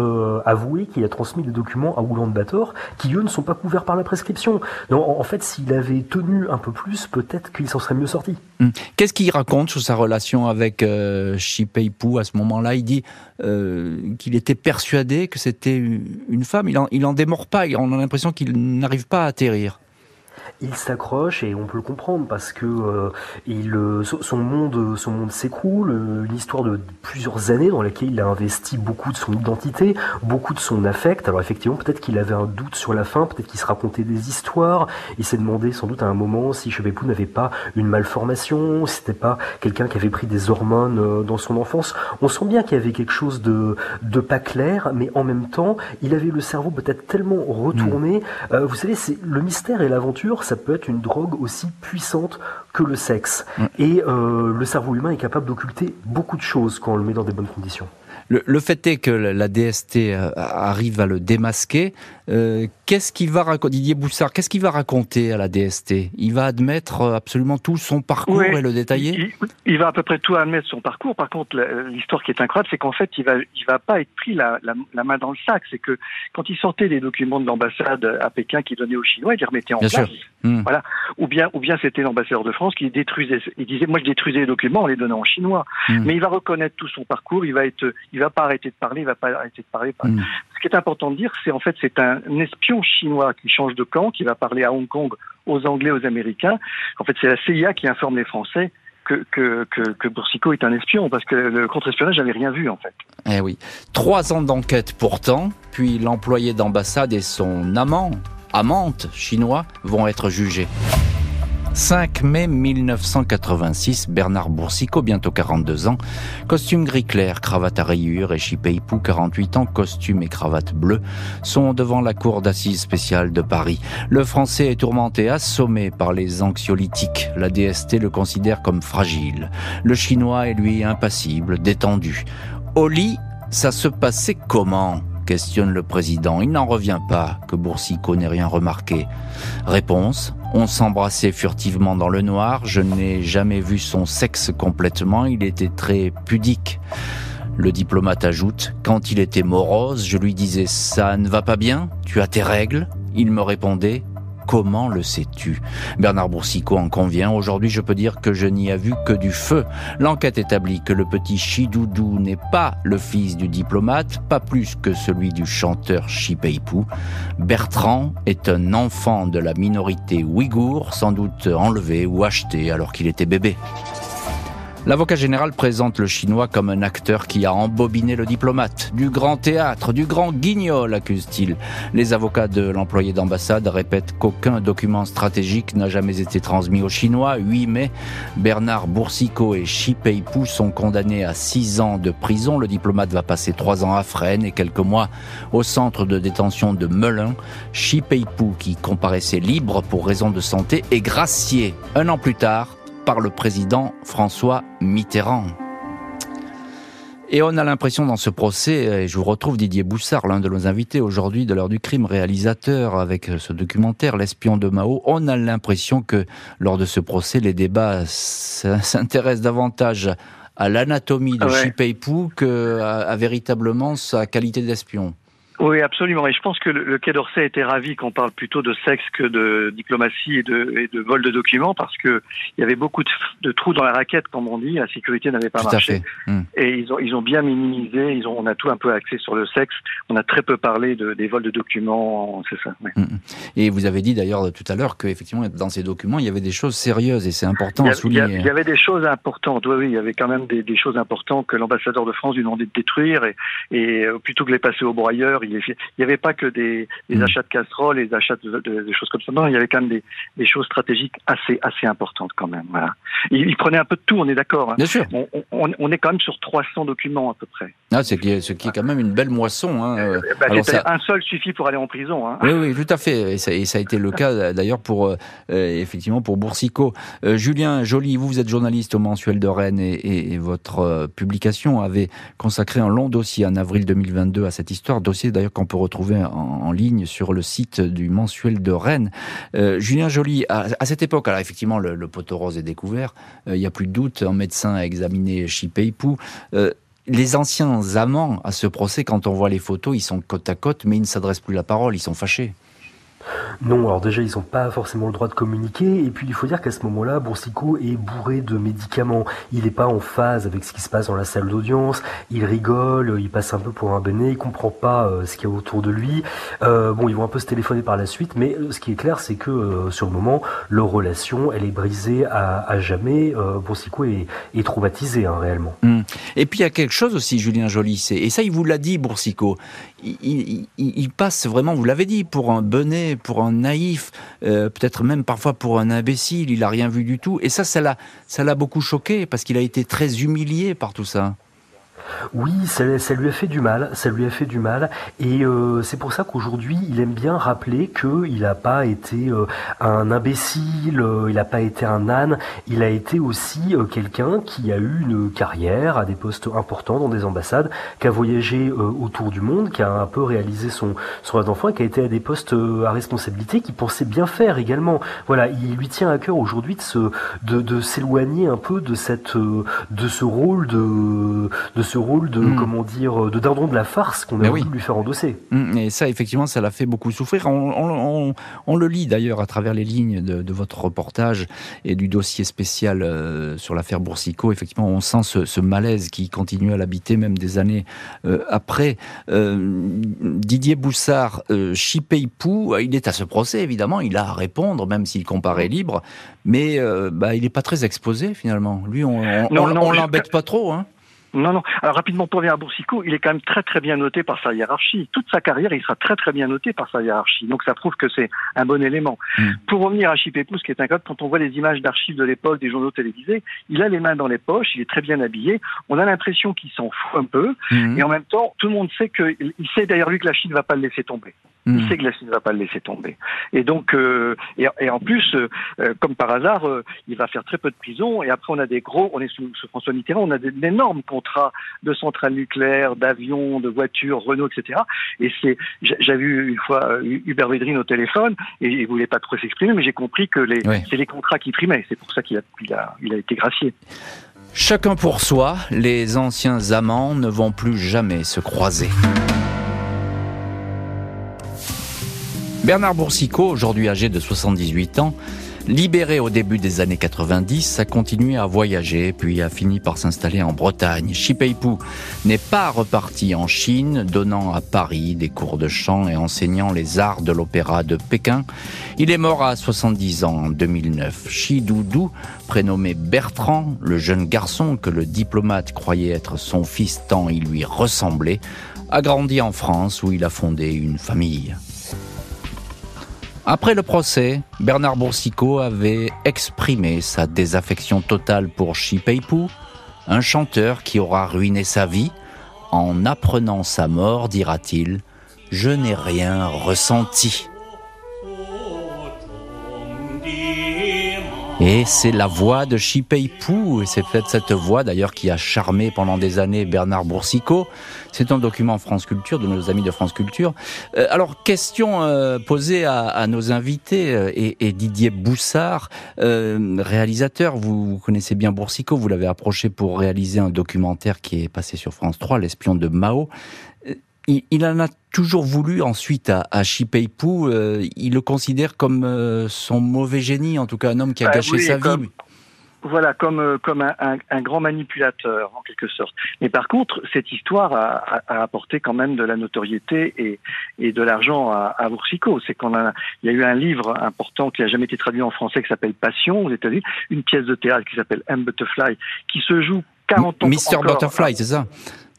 avouer qu'il a transmis des documents à Oulan-Bator qui, eux, ne sont pas couverts par la prescription. Donc, en, fait, s'il avait tenu un peu plus, peut-être qu'il s'en serait mieux sorti. Mhm. Qu'est-ce qu'il raconte sur sa relation avec euh, Pei-Pu à ce moment-là? Il dit euh, qu'il était persuadé que c'était une femme. Il en, il en démord pas. On a l'impression qu'il n'arrive pas à atterrir il s'accroche et on peut le comprendre parce que euh, il, euh, son monde, son monde s'écroule. Euh, une histoire de plusieurs années dans laquelle il a investi beaucoup de son identité, beaucoup de son affect. Alors effectivement, peut-être qu'il avait un doute sur la fin, peut-être qu'il se racontait des histoires. Il s'est demandé sans doute à un moment si Chebepou n'avait pas une malformation, si c'était pas quelqu'un qui avait pris des hormones dans son enfance. On sent bien qu'il y avait quelque chose de, de pas clair, mais en même temps, il avait le cerveau peut-être tellement retourné. Mmh. vous savez, c'est le mystère et l'aventure ça peut être une drogue aussi puissante que le sexe. Mm. Et euh, le cerveau humain est capable d'occulter beaucoup de choses quand on le met dans des bonnes conditions. Le, fait est que la DST euh, arrive à le démasquer. Euh, qu'est-ce qu'il va raconter, Didier Boussard, qu'est-ce qu'il va raconter à la DST Il va admettre euh, absolument tout son parcours et le détailler? Il, va à peu près tout admettre son parcours. Par contre, l'histoire qui est incroyable, c'est qu'en fait, il va, il va pas être pris la, main dans le sac. C'est que quand il sortait des documents de l'ambassade à Pékin qu'il donnait aux Chinois, il les remettait en place. Hmm. Voilà. Ou bien, ou bien c'était l'ambassadeur de France qui détruisait. Il disait, moi, je détruisais les documents en les donnant en chinois. Hmm. Mais il va reconnaître tout son parcours. Il va être, va pas arrêter de parler, il va pas arrêter de parler. Ce qui est important de dire, c'est en fait c'est un espion chinois qui change de camp, qui va parler à Hong Kong aux Anglais, aux Américains. En fait, c'est la CIA qui informe les Français que, que, que, Boursicot est un espion, parce que le contre-espionnage n'avait rien vu, en fait. Eh oui. Trois ans d'enquête pourtant, puis l'employé d'ambassade et son amant, amante chinois, vont être jugés. 5 mai 1986, Bernard Boursicot, bientôt 42 ans, costume gris clair, cravate à rayures, et Chipeipou, 48 ans, costume et cravate bleue, sont devant la cour d'assises spéciale de Paris. Le français est tourmenté, assommé par les anxiolytiques. La DST le considère comme fragile. Le chinois est lui impassible, détendu. Au lit, ça se passait comment? Questionne le président. Il n'en revient pas que Boursicot n'ait rien remarqué. Réponse on s'embrassait furtivement dans le noir, je n'ai jamais vu son sexe complètement, il était très pudique. Le diplomate ajoute, quand il était morose, je lui disais ça ne va pas bien, tu as tes règles? Il me répondait Comment le sais-tu? Bernard Boursicot en convient. Aujourd'hui, je peux dire que je n'y ai vu que du feu. L'enquête établit que le petit Chidoudou n'est pas le fils du diplomate, pas plus que celui du chanteur Chipeipou. Bertrand est un enfant de la minorité ouïghour, sans doute enlevé ou acheté alors qu'il était bébé. L'avocat général présente le chinois comme un acteur qui a embobiné le diplomate. Du grand théâtre, du grand guignol, accuse-t-il. Les avocats de l'employé d'ambassade répètent qu'aucun document stratégique n'a jamais été transmis aux Chinois. 8 mai, Bernard Boursicot et Xi Peipu sont condamnés à 6 ans de prison. Le diplomate va passer 3 ans à Fresnes et quelques mois au centre de détention de Melun. Xi Peipu, qui comparaissait libre pour raison de santé, est gracié un an plus tard par le président François Mitterrand. Et on a l'impression dans ce procès, et je vous retrouve Didier Boussard, l'un de nos invités aujourd'hui de l'heure du crime, réalisateur avec ce documentaire L'espion de Mao, on a l'impression que lors de ce procès, les débats s'intéressent davantage à l'anatomie de ouais. Xi qu'à à véritablement sa qualité d'espion. Oui, absolument. Et je pense que le, Quai d'Orsay était ravi qu'on parle plutôt de sexe que de diplomatie et de, et de vol de documents parce que il y avait beaucoup de, trous dans la raquette, comme on dit. La sécurité n'avait pas marché. Hmm. Et ils ont, ils ont bien minimisé. Ils ont, on a tout un peu axé sur le sexe. On a très peu parlé de, des vols de documents. C'est ça. Hmm, hmm. Et vous avez dit d'ailleurs tout à l'heure qu'effectivement, dans ces documents, il y avait des choses sérieuses et c'est important à souligner. Il y, avait des choses importantes. Oui, oui, il y avait quand même des, des choses importantes que l'ambassadeur de France lui demandait de détruire et, et euh, plutôt que les passer au broyeur, il n'y avait pas que des, mm. achats de casseroles, des achats de, choses comme ça. Non, il y avait quand même des, choses stratégiques assez, assez importantes quand même. Voilà. Il, prenait un peu de tout, on est d'accord. Hein. Bien sûr. On, est quand même sur 300 documents à peu près. Ah, ce, qui est, ce qui est quand même une belle moisson. Hein. Euh, bah, un seul suffit pour aller en prison. Hein. Oui, oui, tout à fait. Et ça, a été le cas d'ailleurs pour euh, euh, effectivement pour Boursicot. Julien Joly, vous, vous êtes journaliste au mensuel de Rennes et, et votre publication avait consacré un long dossier en avril 2022 à cette histoire, dossier d'ailleurs qu'on peut retrouver en, ligne sur le site du mensuel de Rennes. Euh, Julien Joly, à, cette époque, alors effectivement, le, poteau rose est découvert, euh, il n'y a plus de doute, un médecin a examiné Chipeipou. Euh, les anciens amants à ce procès, quand on voit les photos, ils sont côte à côte, mais ils ne s'adressent plus la parole, ils sont fâchés. Non, alors déjà, ils n'ont pas forcément le droit de communiquer. Et puis, il faut dire qu'à ce moment-là, Boursicot est bourré de médicaments. Il n'est pas en phase avec ce qui se passe dans la salle d'audience. Il rigole, il passe un peu pour un benet, il comprend pas euh, ce qu'il y a autour de lui. Euh, bon, ils vont un peu se téléphoner par la suite, mais euh, ce qui est clair, c'est que sur le moment, leur relation, elle est brisée à, jamais. Boursicot est, traumatisé, hein, réellement. Hum. Et puis, il y a quelque chose aussi, Julien Joly, et ça, il vous l'a dit, Boursicot. Il, passe vraiment, vous l'avez dit, pour un benet pour un naïf, euh, peut-être même parfois pour un imbécile, il a rien vu du tout. Et ça, ça l'a beaucoup choqué parce qu'il a été très humilié par tout ça. Oui, ça, lui a fait du mal, ça lui a fait du mal, et euh, c'est pour ça qu'aujourd'hui il aime bien rappeler qu'il n'a pas été euh, un imbécile, euh, il n'a pas été un âne, il a été aussi quelqu'un qui a eu une carrière à des postes importants dans des ambassades, qui a voyagé autour du monde, qui a un peu réalisé son son rêve d'enfant, qui a été à des postes à responsabilité, qui pensait bien faire également. Voilà, il lui tient à cœur aujourd'hui de s'éloigner un peu de ce rôle de de ce rôle de, hmm. comment dire, de dindon de la farce qu'on a voulu lui faire endosser. Hmm, et ça, effectivement, ça l'a fait beaucoup souffrir. On, le lit d'ailleurs à travers les lignes de, votre reportage et du dossier spécial euh, sur l'affaire Boursicot. Effectivement, on sent ce, malaise qui continue à l'habiter même des années euh, après. Euh, Didier Boussard, euh, Chipeipou, il est à ce procès, évidemment, il a à répondre, même s'il comparaît libre, mais bah, il n'est pas très exposé finalement. Lui, on, on, l'embête pas trop. Hein. Non, non. Alors rapidement, pour revenir à Boursicot, il est quand même très très bien noté par sa hiérarchie. Toute sa carrière, il sera très très bien noté par sa hiérarchie. Donc ça prouve que c'est un bon élément. Mm. Pour revenir à Chipépou, ce qui est un code, quand on voit les images d'archives de l'époque, des journaux télévisés, il a les mains dans les poches, il est très bien habillé. On a l'impression qu'il s'en fout un peu. Mm. Et en même temps, tout le monde sait qu'il sait derrière lui que la Chine ne va pas le laisser tomber. Il mm. sait que la Chine ne va pas le laisser tomber. Et donc, euh, et, en plus, euh, euh, comme par hasard, il va faire très peu de prison. Et après, on a des gros, on est sous, sous François Mitterrand, on a d'énormes contrats de centrales nucléaires, d'avions, de voitures, Renault, etc. Et c'est, j'avais eu une fois Hubert Védrine au téléphone et il voulait pas trop s'exprimer, mais j'ai compris que les, c'est les contrats qui primaient. C'est pour ça qu'il a, il a, il a été gracié. Chacun pour soi, les anciens amants ne vont plus jamais se croiser. Bernard Boursicot, aujourd'hui âgé de 78 ans, Libéré au début des années 90, a continué à voyager, puis a fini par s'installer en Bretagne. Shipeipu n'est pas reparti en Chine, donnant à Paris des cours de chant et enseignant les arts de l'opéra de Pékin. Il est mort à 70 ans en 2009. Shi Doudou, prénommé Bertrand, le jeune garçon que le diplomate croyait être son fils tant il lui ressemblait, a grandi en France où il a fondé une famille. Après le procès, Bernard Boursicot avait exprimé sa désaffection totale pour Peipu, un chanteur qui aura ruiné sa vie. En apprenant sa mort, dira-t-il, je n'ai rien ressenti. Et c'est la voix de Chipeipu, et c'est peut-être cette voix d'ailleurs qui a charmé pendant des années Bernard Boursicot. C'est un document France Culture, de nos amis de France Culture. Euh, alors, question euh, posée à, nos invités, euh, et, Didier Boussard, réalisateur, vous, connaissez bien Boursicot, vous l'avez approché pour réaliser un documentaire qui est passé sur France 3, L'espion de Mao. Il, en a toujours voulu ensuite à, à euh, il le considère comme euh, son mauvais génie, en tout cas un homme qui a bah gâché sa vie. Voilà, comme euh, comme un, un, grand manipulateur en quelque sorte. Mais par contre, cette histoire a, a, apporté quand même de la notoriété et, et de l'argent à, à Boursico. C'est qu'on a, il y a eu un livre important qui a jamais été traduit en français qui s'appelle Passion aux États-Unis, une pièce de théâtre qui s'appelle M Butterfly, qui se joue 40 ans. Mister Butterfly, c'est ça?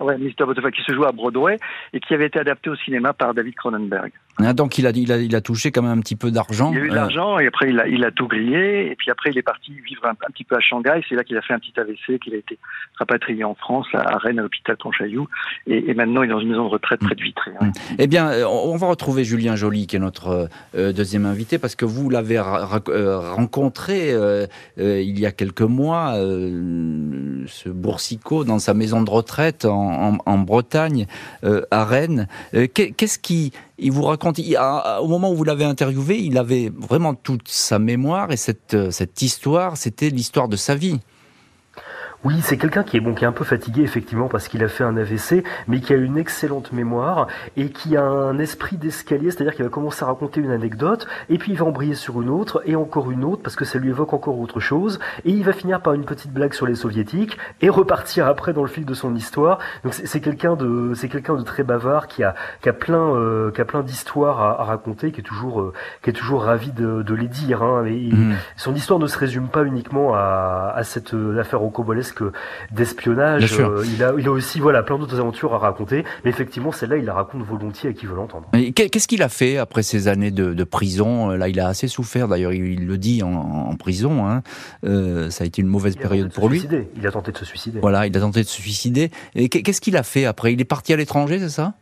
Ouais, Mr. Qui se joue à Broadway et qui avait été adapté au cinéma par David Cronenberg. Ah, donc il a, il, a, il a touché quand même un petit peu d'argent. Il a eu de euh. l'argent et après il a, il a tout grillé et puis après il est parti vivre un, petit peu à Shanghai. C'est là qu'il a fait un petit AVC, qu'il a été rapatrié en France à, Rennes à l'hôpital Conchaillou et, et, maintenant il est dans une maison de retraite près de Vitré. Hein. Eh bien, euh, on va retrouver Julien Joly qui est notre euh, deuxième invité parce que vous l'avez rencontré il y a quelques mois, ce Boursicot dans sa maison de retraite en, en, en Bretagne, à Rennes. Qu'est-ce qui il vous raconte, au moment où vous l'avez interviewé, il avait vraiment toute sa mémoire et cette, cette histoire, c'était l'histoire de sa vie. Oui, c'est quelqu'un qui est bon, qui est un peu fatigué effectivement parce qu'il a fait un AVC, mais qui a une excellente mémoire et qui a un esprit d'escalier, c'est-à-dire qu'il va commencer à raconter une anecdote et puis il va embrayer sur une autre et encore une autre parce que ça lui évoque encore autre chose et il va finir par une petite blague sur les soviétiques et repartir après dans le fil de son histoire. Donc c'est quelqu'un de c'est quelqu'un de très bavard qui a qui a plein euh, qui a plein d'histoires à, raconter, qui est toujours euh, qui est toujours ravi de, de les dire. Hein, mmh. Son histoire ne se résume pas uniquement à, à cette euh, affaire au cobolesque d'espionnage. Euh, il, a, il a aussi voilà plein d'autres aventures à raconter, mais effectivement celle-là il la raconte volontiers à qui veut l'entendre. Qu'est-ce qu'il a fait après ces années de, prison? Là il a assez souffert d'ailleurs, il, le dit en, prison. Hein. Euh, ça a été une mauvaise période pour lui. Il a tenté de se suicider. Voilà, il a tenté de se suicider. Et qu'est-ce qu'il a fait après? Il est parti à l'étranger, c'est ça?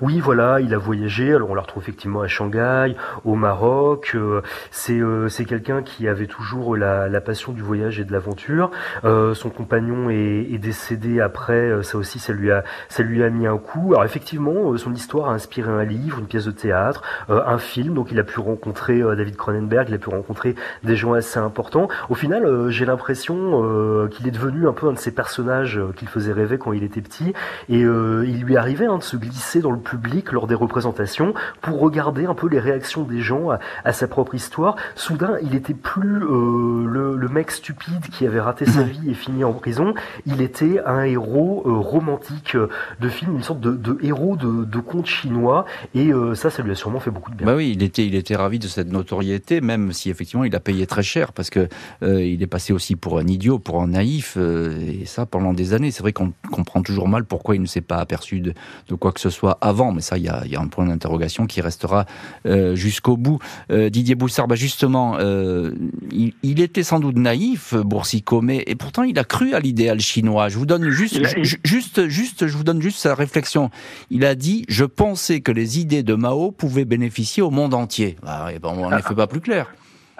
Oui, voilà, il a voyagé. Alors on le retrouve effectivement à Shanghai, au Maroc. Euh, c'est euh, c'est quelqu'un qui avait toujours la, la, passion du voyage et de l'aventure. Euh, son compagnon est, est, décédé après. Ça aussi, ça lui a ça lui a mis un coup. Alors effectivement, son histoire a inspiré un livre, une pièce de théâtre, un film. Donc il a pu rencontrer David Cronenberg, il a pu rencontrer des gens assez importants. Au final, j'ai l'impression qu'il est devenu un peu un de ces personnages qu'il faisait rêver quand il était petit. Et il lui arrivait hein, de se glisser dans le public lors des représentations pour regarder un peu les réactions des gens à, sa propre histoire. Soudain, il était plus euh, le, mec stupide qui avait raté sa vie et fini en prison. Il était un héros euh, romantique de film, une sorte de, héros de, de, conte chinois. Et euh, ça, ça lui a sûrement fait beaucoup de bien. Bah oui, il était, il était ravi de cette notoriété, même si effectivement il a payé très cher parce que il est passé aussi pour un idiot, pour un naïf, et ça pendant des années. C'est vrai qu'on comprend toujours mal pourquoi il ne s'est pas aperçu de, de quoi que ce soit avant, mais ça, il y a, un point d'interrogation qui restera euh, jusqu'au bout. Euh, Didier Boussard, bah justement, euh, il, était sans doute naïf, Boursicot, mais et pourtant il a cru à l'idéal chinois. Je vous donne juste, juste, juste, je vous donne juste sa réflexion. Il a dit je pensais que les idées de Mao pouvaient bénéficier au monde entier. Bah, on n'en fait pas plus clair.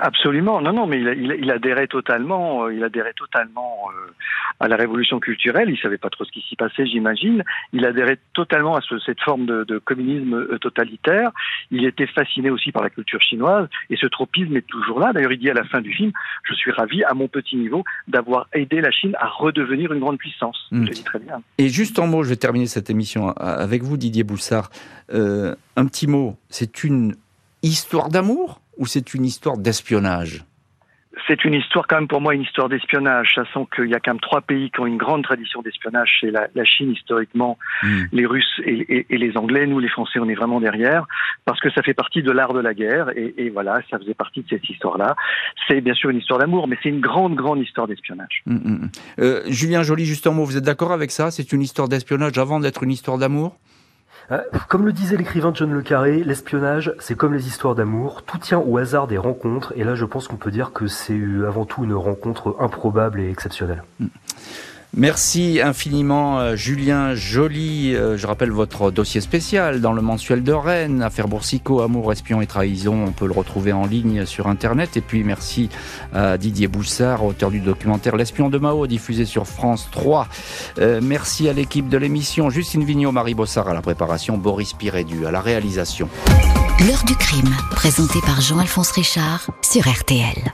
Absolument, non, non, mais il, il, adhérait totalement, euh, il adhérait totalement euh, à la révolution culturelle. Il savait pas trop ce qui s'y passait, j'imagine. Il adhérait totalement à cette forme de, communisme euh, totalitaire. Il était fasciné aussi par la culture chinoise et ce tropisme est toujours là. D'ailleurs, il dit à la fin du film "Je suis ravi, à mon petit niveau, d'avoir aidé la Chine à redevenir une grande puissance." Hmm. Je dis très bien. Et juste en mots, je vais terminer cette émission avec vous, Didier Boussard. un petit mot. C'est une histoire d'amour? Ou c'est une histoire d'espionnage c'est une histoire quand même pour moi une histoire d'espionnage, sachant qu'il y a quand même trois pays qui ont une grande tradition d'espionnage, c'est la, Chine historiquement, hmm. les Russes et, les Anglais. Nous les Français on est vraiment derrière parce que ça fait partie de l'art de la guerre et, voilà ça faisait partie de cette histoire-là. C'est bien sûr une histoire d'amour, mais c'est une grande grande histoire d'espionnage. Hmm, hmm, euh, Julien Joly justement, vous êtes d'accord avec ça? C'est une histoire d'espionnage avant d'être une histoire d'amour? Comme le disait l'écrivain John Le Carré, l'espionnage, c'est comme les histoires d'amour, tout tient au hasard des rencontres, et là je pense qu'on peut dire que c'est euh, avant tout une rencontre improbable et exceptionnelle. Mm. Merci infiniment euh, Julien Joly. Euh, je rappelle votre dossier spécial dans le mensuel de Rennes, affaire Boursicot, amour, espion et trahison. On peut le retrouver en ligne sur Internet. Et puis merci à Didier Boussard, auteur du documentaire L'espion de Mao, diffusé sur France 3. Euh, merci à l'équipe de l'émission, Justine Vignot, Marie Bossard à la préparation, Boris Pirédu à la réalisation. L'heure du crime, présenté par Jean-Alphonse Richard sur RTL.